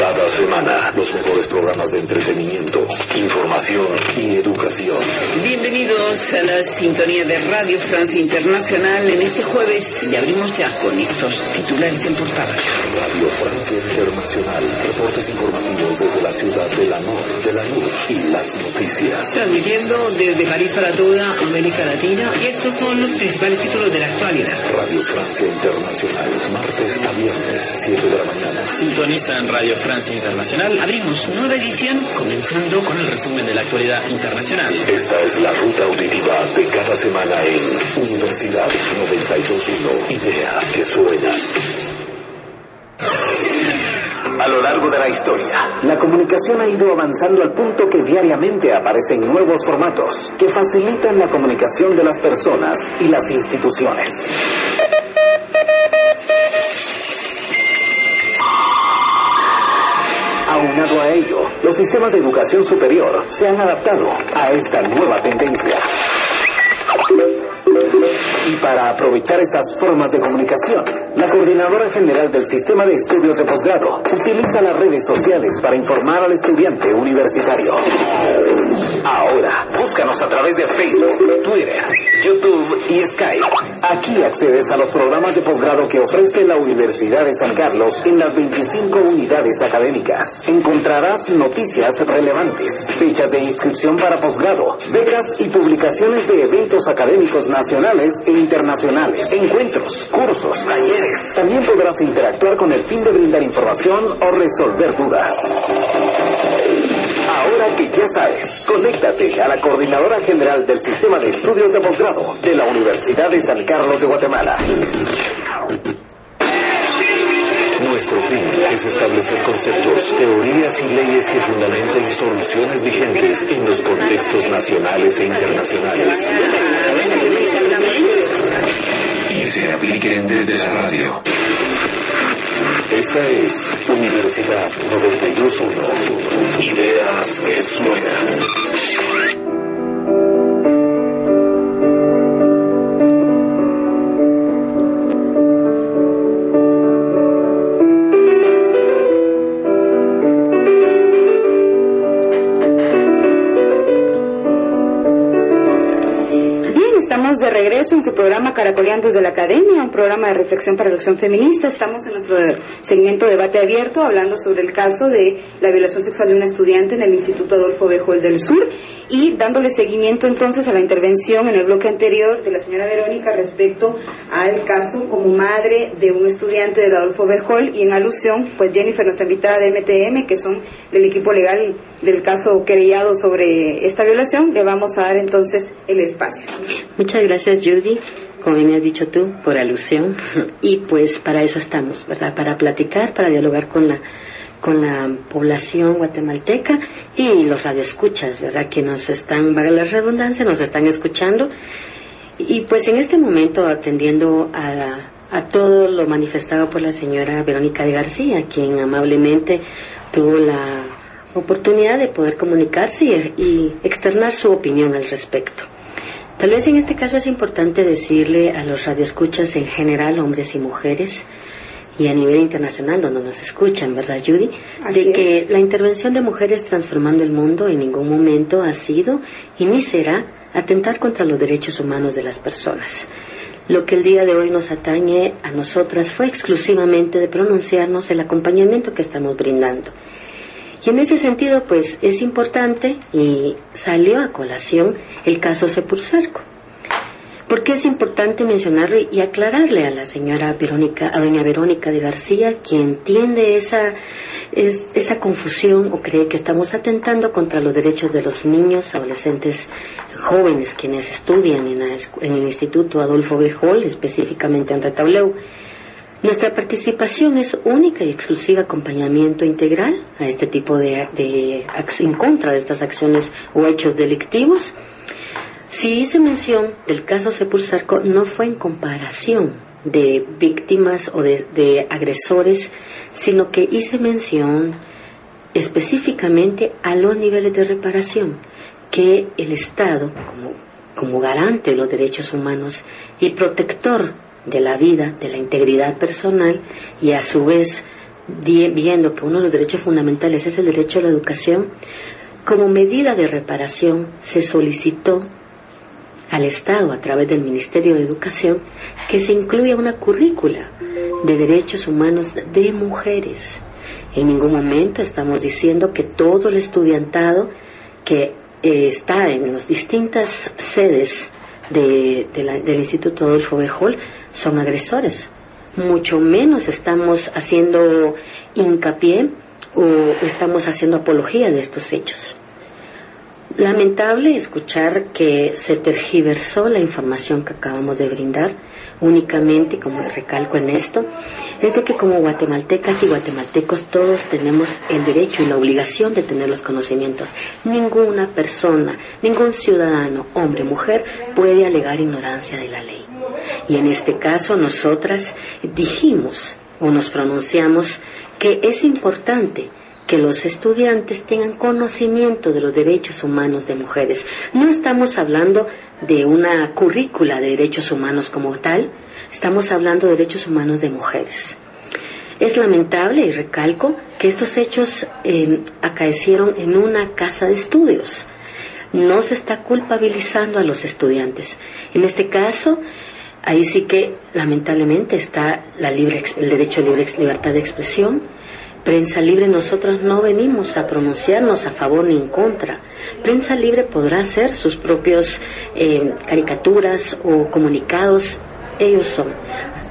Cada semana, los mejores programas de entretenimiento, información y educación. Bienvenidos a la sintonía de Radio Francia Internacional en este jueves y abrimos ya con estos titulares en portada. Radio Francia Internacional, reportes informativos desde la ciudad de la Nor, de la Luz y las noticias. Transmitiendo desde París para toda América Latina y estos son los principales títulos de la actualidad. Radio Francia Internacional, martes a viernes, 7 de la mañana. Sintoniza en Radio Francia Internacional. Abrimos nueva edición comenzando con el resumen de la actualidad internacional. Esta es la ruta auditiva de cada semana en Universidad 921. Ideas que suenan. A lo largo de la historia, la comunicación ha ido avanzando al punto que diariamente aparecen nuevos formatos que facilitan la comunicación de las personas y las instituciones. A ello, los sistemas de educación superior se han adaptado a esta nueva tendencia. Y para aprovechar estas formas de comunicación, la Coordinadora General del Sistema de Estudios de Posgrado utiliza las redes sociales para informar al estudiante universitario. Ahora, búscanos a través de Facebook, Twitter, YouTube y Skype. Aquí accedes a los programas de posgrado que ofrece la Universidad de San Carlos en las 25 unidades académicas. Encontrarás noticias relevantes, fechas de inscripción para posgrado, becas y publicaciones de eventos académicos nacionales e internacionales, encuentros, cursos, talleres. También podrás interactuar con el fin de brindar información o resolver dudas. Que ya sabes, conéctate a la Coordinadora General del Sistema de Estudios de Posgrado de la Universidad de San Carlos de Guatemala. Nuestro fin es establecer conceptos, teorías y leyes que fundamenten soluciones vigentes en los contextos nacionales e internacionales. Y se apliquen desde la radio. Esta es Universidad 921. Ideas que suenan. de regreso en su programa Caracoleando desde la Academia, un programa de reflexión para la acción feminista. Estamos en nuestro segmento debate abierto hablando sobre el caso de la violación sexual de una estudiante en el Instituto Adolfo Bejol del Sur y dándole seguimiento entonces a la intervención en el bloque anterior de la señora Verónica respecto al caso como madre de un estudiante del Adolfo Bejol y en alusión, pues Jennifer, nuestra invitada de MTM, que son del equipo legal del caso querellado sobre esta violación, le vamos a dar entonces el espacio. Muchas gracias, Judy. Como bien has dicho tú, por alusión. Y pues para eso estamos, ¿verdad? Para platicar, para dialogar con la con la población guatemalteca y los radioescuchas, ¿verdad? Que nos están, valga la redundancia, nos están escuchando. Y pues en este momento atendiendo a, a todo lo manifestado por la señora Verónica de García, quien amablemente tuvo la oportunidad de poder comunicarse y, y externar su opinión al respecto. Tal vez en este caso es importante decirle a los radioescuchas en general, hombres y mujeres, y a nivel internacional donde nos escuchan, ¿verdad, Judy? de que la intervención de mujeres transformando el mundo en ningún momento ha sido y ni será atentar contra los derechos humanos de las personas. Lo que el día de hoy nos atañe a nosotras fue exclusivamente de pronunciarnos el acompañamiento que estamos brindando. Y en ese sentido, pues es importante y salió a colación el caso Sepulsarco. ¿Por qué es importante mencionarlo y aclararle a la señora Verónica, a doña Verónica de García, quien entiende esa, esa confusión o cree que estamos atentando contra los derechos de los niños, adolescentes, jóvenes quienes estudian en, en el Instituto Adolfo B. Hall, específicamente en Retauleu? Nuestra participación es única y exclusiva acompañamiento integral a este tipo de, de en contra de estas acciones o hechos delictivos. Si hice mención del caso Sepulsarco, no fue en comparación de víctimas o de, agresores, sino que hice mención específicamente a los niveles de reparación que el Estado, como, como garante de los derechos humanos y protector de la vida, de la integridad personal, y a su vez viendo que uno de los derechos fundamentales es el derecho a la educación, como medida de reparación se solicitó al Estado a través del Ministerio de Educación que se incluya una currícula de derechos humanos de mujeres. En ningún momento estamos diciendo que todo el estudiantado que eh, está en las distintas sedes del Instituto Adolfo Bejol son agresores. Mucho menos estamos haciendo hincapié o estamos haciendo apología de estos hechos. Lamentable escuchar que se tergiversó la información que acabamos de brindar únicamente, como recalco en esto, es de que como guatemaltecas y guatemaltecos todos tenemos el derecho y la obligación de tener los conocimientos. Ninguna persona, ningún ciudadano, hombre, mujer, puede alegar ignorancia de la ley. Y en este caso nosotras dijimos o nos pronunciamos que es importante que los estudiantes tengan conocimiento de los derechos humanos de mujeres. No estamos hablando de una currícula de derechos humanos como tal, estamos hablando de derechos humanos de mujeres. Es lamentable, y recalco, que estos hechos eh, acaecieron en una casa de estudios. No se está culpabilizando a los estudiantes. En este caso, ahí sí que lamentablemente está la libre, el derecho a libre, libertad de expresión, Prensa Libre nosotros no venimos a pronunciarnos a favor ni en contra. Prensa Libre podrá hacer sus propios eh, caricaturas o comunicados, ellos son.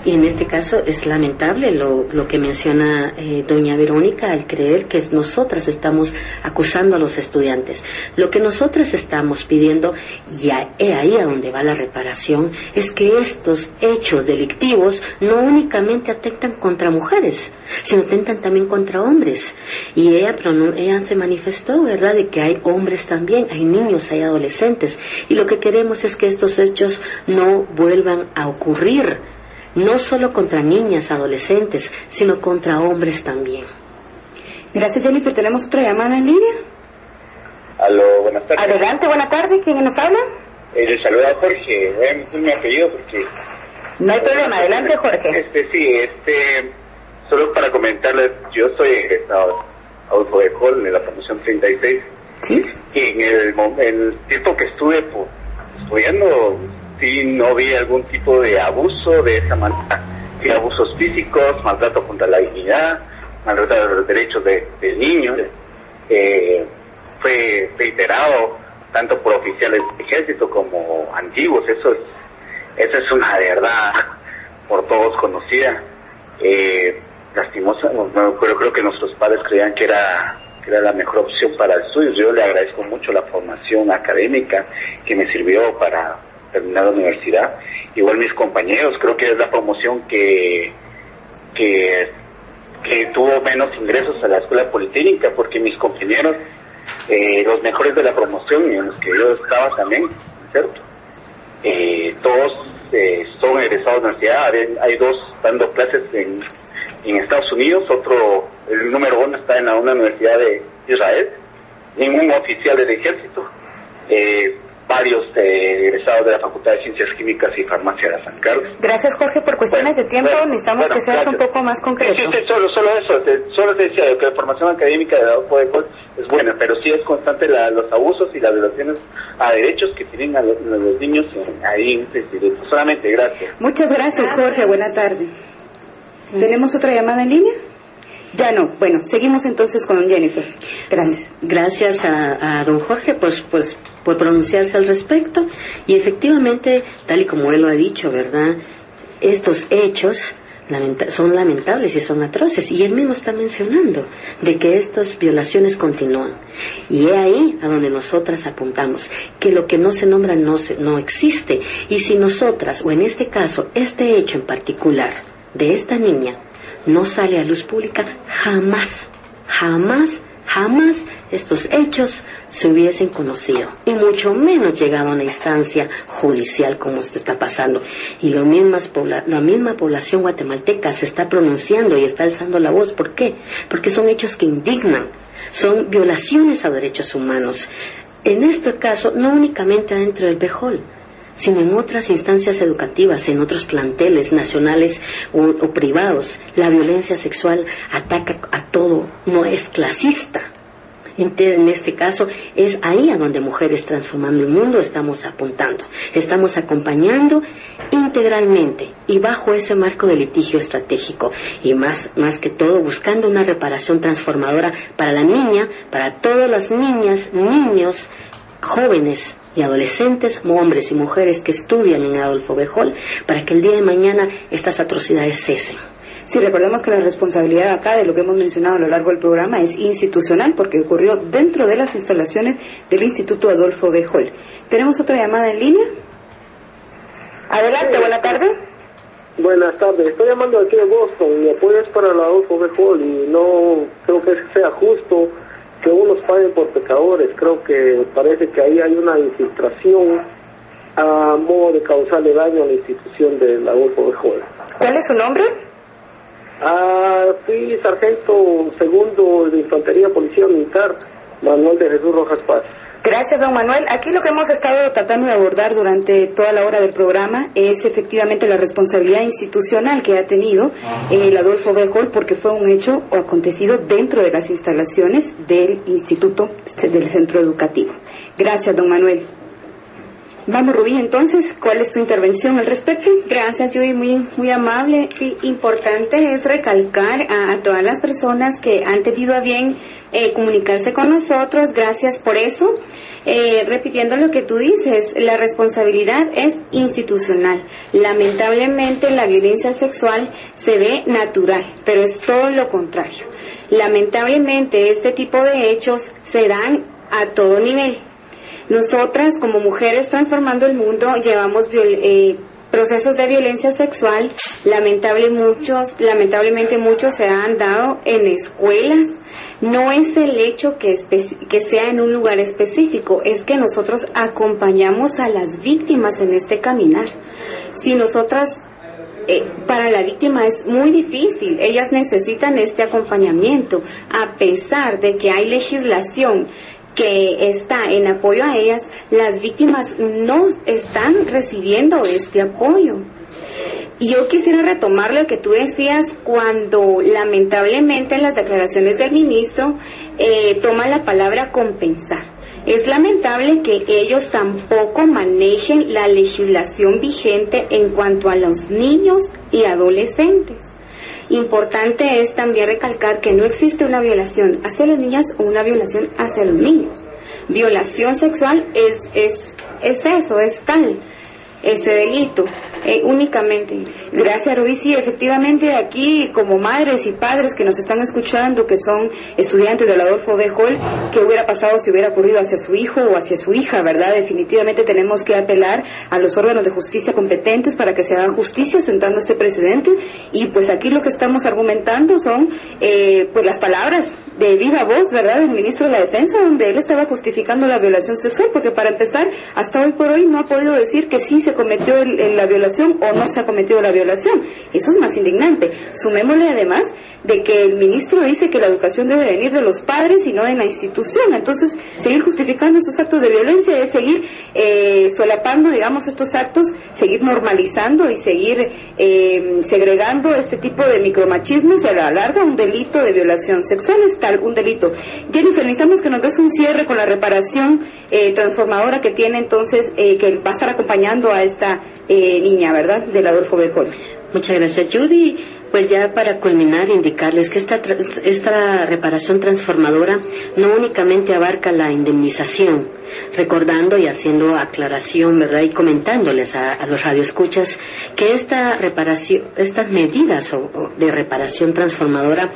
Y en este caso es lamentable lo, lo que menciona eh, doña Verónica al creer que nosotras estamos acusando a los estudiantes. Lo que nosotras estamos pidiendo, y ahí a donde va la reparación, es que estos hechos delictivos no únicamente atentan contra mujeres, sino atentan también contra hombres. Y ella, ella se manifestó, ¿verdad?, de que hay hombres también, hay niños, hay adolescentes. Y lo que queremos es que estos hechos no vuelvan a ocurrir no solo contra niñas, adolescentes, sino contra hombres también. Gracias Jennifer, tenemos otra llamada en línea. Aló, buenas tardes. Adelante, buenas tardes, ¿quién nos habla? Eh, le saluda Jorge, voy a decir mi apellido porque... No hay problema, adelante Jorge. Este, sí, este, solo para comentarles, yo soy egresado Adolfo de Col de la promoción 36. ¿Sí? Y en el, en el tiempo que estuve pues, estudiando, sí no vi algún tipo de abuso de esa manera, sí, abusos físicos, maltrato contra la dignidad, maltrato de los derechos de, del niño, eh, fue reiterado tanto por oficiales del ejército como antiguos, eso es, eso es una verdad por todos conocida. Eh, lastimosa, pero creo que nuestros padres creían que era que era la mejor opción para el estudio. Yo le agradezco mucho la formación académica que me sirvió para terminar la universidad. Igual mis compañeros, creo que es la promoción que, que, que tuvo menos ingresos a la escuela politécnica, porque mis compañeros, eh, los mejores de la promoción, y en los que yo estaba también, ¿cierto? Eh, todos eh, son egresados de la universidad, hay, dos dando clases en, en Estados Unidos, otro, el número uno está en la, una universidad de Israel, ningún oficial del ejército. Varios eh, egresados de la Facultad de Ciencias Químicas y Farmacia de San Carlos. Gracias, Jorge. Por cuestiones de tiempo necesitamos que seas un poco más concreto. Sí, sí, solo, solo eso. solo te decía que la formación académica de Adolfo de es buena, pero sí es constante la, los abusos y las violaciones a derechos que tienen a los, niños ahí en este instituto. Solamente, gracias. Muchas gracias, Jorge. Buena tarde. ¿Tenemos otra llamada en línea? Ya no. Bueno, seguimos entonces con Jennifer. Gracias. Gracias a, a don Jorge, pues, pues por pronunciarse al respecto y efectivamente, tal y como él lo ha dicho, ¿verdad? Estos hechos son lamentables y son atroces. Y él mismo está mencionando de que estas violaciones continúan. Y es ahí a donde nosotras apuntamos, que lo que no se nombra no, no existe. Y si nosotras, o en este caso, este hecho en particular de esta niña, no sale a luz pública, jamás, jamás, jamás estos hechos se hubiesen conocido y mucho menos llegado a una instancia judicial como se está pasando. Y lo mismas la misma población guatemalteca se está pronunciando y está alzando la voz. ¿Por qué? Porque son hechos que indignan, son violaciones a derechos humanos. En este caso, no únicamente dentro del Bejol, sino en otras instancias educativas, en otros planteles nacionales o, privados. La violencia sexual ataca a todo, no es clasista en este caso es ahí a donde Mujeres Transformando el Mundo estamos apuntando. Estamos acompañando integralmente y bajo ese marco de litigio estratégico y más, más que todo buscando una reparación transformadora para la niña, para todas las niñas, niños, jóvenes y adolescentes, hombres y mujeres que estudian en Adolfo Bejol, para que el día de mañana estas atrocidades cesen. Sí, recordemos que la responsabilidad acá de lo que hemos mencionado a lo largo del programa es institucional porque ocurrió dentro de las instalaciones del Instituto Adolfo B. ¿Tenemos otra llamada en línea? Adelante, buena tarde. Buenas tardes, estoy llamando aquí de Boston. Mi apoyo es para el Adolfo B. y no creo que sea justo que unos paguen por pecadores. Creo que parece que ahí hay una infiltración a modo de causarle daño a la institución del Adolfo B. ¿Cuál es su nombre? Ah, fui sargento segundo de Infantería Policía Militar, Manuel de Jesús Rojas Paz. Gracias, don Manuel. Aquí lo que hemos estado tratando de abordar durante toda la hora del programa es efectivamente la responsabilidad institucional que ha tenido el Adolfo Bejol porque fue un hecho o acontecido dentro de las instalaciones del Instituto del Centro Educativo. Gracias, don Manuel. Vamos, Rubí, entonces, ¿cuál es tu intervención al respecto? Gracias, Judy, muy, muy amable. Sí, importante es recalcar a, todas las personas que han tenido a bien eh, comunicarse con nosotros. Gracias por eso. Eh, repitiendo lo que tú dices, la responsabilidad es institucional. Lamentablemente la violencia sexual se ve natural, pero es todo lo contrario. Lamentablemente este tipo de hechos se dan a todo nivel nosotras, como mujeres transformando el mundo, llevamos eh, procesos de violencia sexual. Lamentable muchos, lamentablemente muchos se han dado en escuelas. No es el hecho que, que sea en un lugar específico, es que nosotros acompañamos a las víctimas en este caminar. Si nosotras eh, para la víctima es muy difícil. Ellas necesitan este acompañamiento, a pesar de que hay legislación que está en apoyo a ellas, las víctimas no están recibiendo este apoyo. Yo quisiera retomar lo que tú decías cuando lamentablemente en las declaraciones del ministro eh, toma la palabra compensar. Es lamentable que ellos tampoco manejen la legislación vigente en cuanto a los niños y adolescentes. Importante es también recalcar que no existe una violación hacia las niñas o una violación hacia los niños. Violación sexual es, es, es eso, es tal ese delito eh, únicamente. Gracias. Sí, efectivamente, aquí como madres y padres que nos están escuchando, que son estudiantes del Adolfo B. Hall, ¿qué hubiera pasado si hubiera ocurrido hacia su hijo o hacia su hija, verdad? Definitivamente tenemos que apelar a los órganos de justicia competentes para que se haga justicia sentando este precedente. Y pues aquí lo que estamos argumentando son eh, pues las palabras de viva voz, ¿verdad?, del ministro de la Defensa, donde él estaba justificando la violación sexual, porque para empezar, hasta hoy por hoy no ha podido decir que sí se cometió la violación o no se ha cometido la violación. Eso es más indignante. Sumémosle además de que el ministro dice que la educación debe venir de los padres y no de la institución. Entonces, seguir justificando estos actos de violencia es seguir eh, solapando, digamos, estos actos, seguir normalizando y seguir eh, segregando este tipo de micromachismos a la larga un delito de violación sexual es tal un delito. Jennifer, necesitamos que nos des un cierre con la reparación eh, transformadora que tiene entonces, eh, que va a estar acompañando a esta niña, ¿verdad? Del Adolfo Bejol. Muchas gracias, Judy. Pues ya para culminar, indicarles que esta, esta reparación transformadora no únicamente abarca la indemnización, recordando y haciendo aclaración, ¿verdad? Y comentándoles a, los radioescuchas que esta reparación, estas medidas de reparación transformadora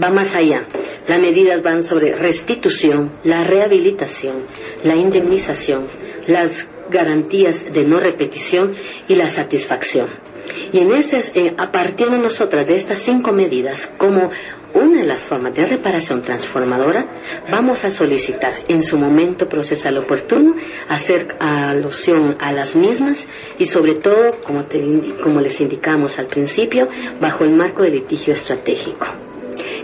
va más allá. Las medidas van sobre restitución, la rehabilitación, la indemnización, las garantías de no repetición y la satisfacción. Y en ese, eh, a partir de nosotras de estas cinco medidas, como una de las formas de reparación transformadora, vamos a solicitar en su momento procesal oportuno hacer alusión a las mismas y sobre todo, como, como les indicamos al principio, bajo el marco de litigio estratégico.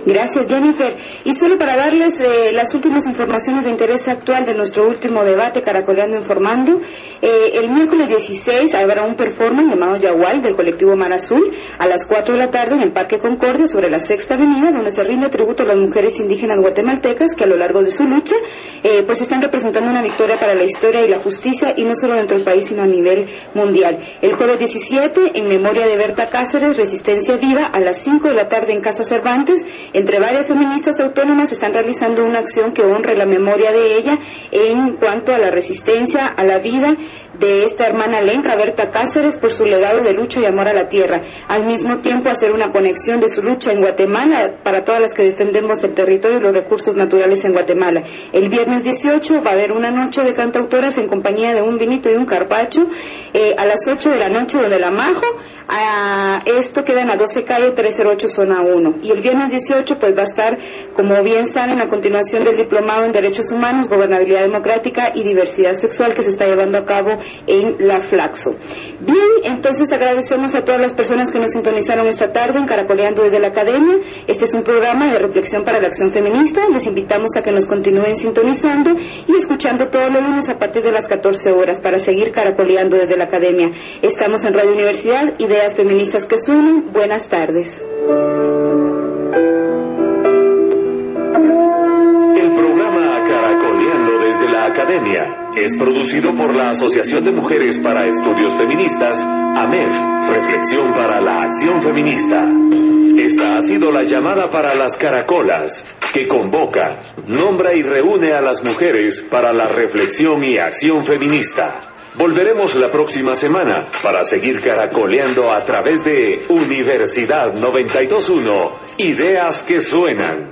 Gracias, Jennifer. Y solo para darles eh, las últimas informaciones de interés actual de nuestro último debate, Caracoleando Informando, eh, el miércoles 16 habrá un performance llamado Yagual del colectivo Mar Azul a las 4 de la tarde en el Parque Concordia sobre la Sexta Avenida, donde se rinde tributo a las mujeres indígenas guatemaltecas que a lo largo de su lucha eh, pues están representando una victoria para la historia y la justicia y no solo dentro del país sino a nivel mundial. El jueves 17, en memoria de Berta Cáceres, Resistencia Viva, a las 5 de la tarde en Casa Cervantes, entre varias feministas autónomas están realizando una acción que honre la memoria de ella en cuanto a la resistencia, a la vida de esta hermana Lenca, Berta Cáceres, por su legado de lucha y amor a la tierra. Al mismo tiempo, hacer una conexión de su lucha en Guatemala para todas las que defendemos el territorio y los recursos naturales en Guatemala. El viernes 18 va a haber una noche de cantautoras en compañía de un vinito y un carpacho eh, a las 8 de la noche donde la Majo. A esto queda en la 12 calle 308 zona 1. Y el viernes 18 pues va a estar, como bien saben, a continuación del diplomado en Derechos Humanos, Gobernabilidad Democrática y Diversidad Sexual que se está llevando a cabo en la Flaxo. Bien, entonces agradecemos a todas las personas que nos sintonizaron esta tarde en Caracoleando desde la Academia. Este es un programa de reflexión para la acción feminista. Les invitamos a que nos continúen sintonizando y escuchando todos los lunes a partir de las 14 horas para seguir caracoleando desde la Academia. Estamos en Radio Universidad, Ideas Feministas que Suenan. Buenas tardes. El programa Caracoleando desde la Academia es producido por la Asociación de Mujeres para Estudios Feministas, AMEF, Reflexión para la Acción Feminista. Esta ha sido la llamada para las caracolas, que convoca, nombra y reúne a las mujeres para la reflexión y acción feminista. Volveremos la próxima semana para seguir caracoleando a través de Universidad 921, Ideas que Suenan.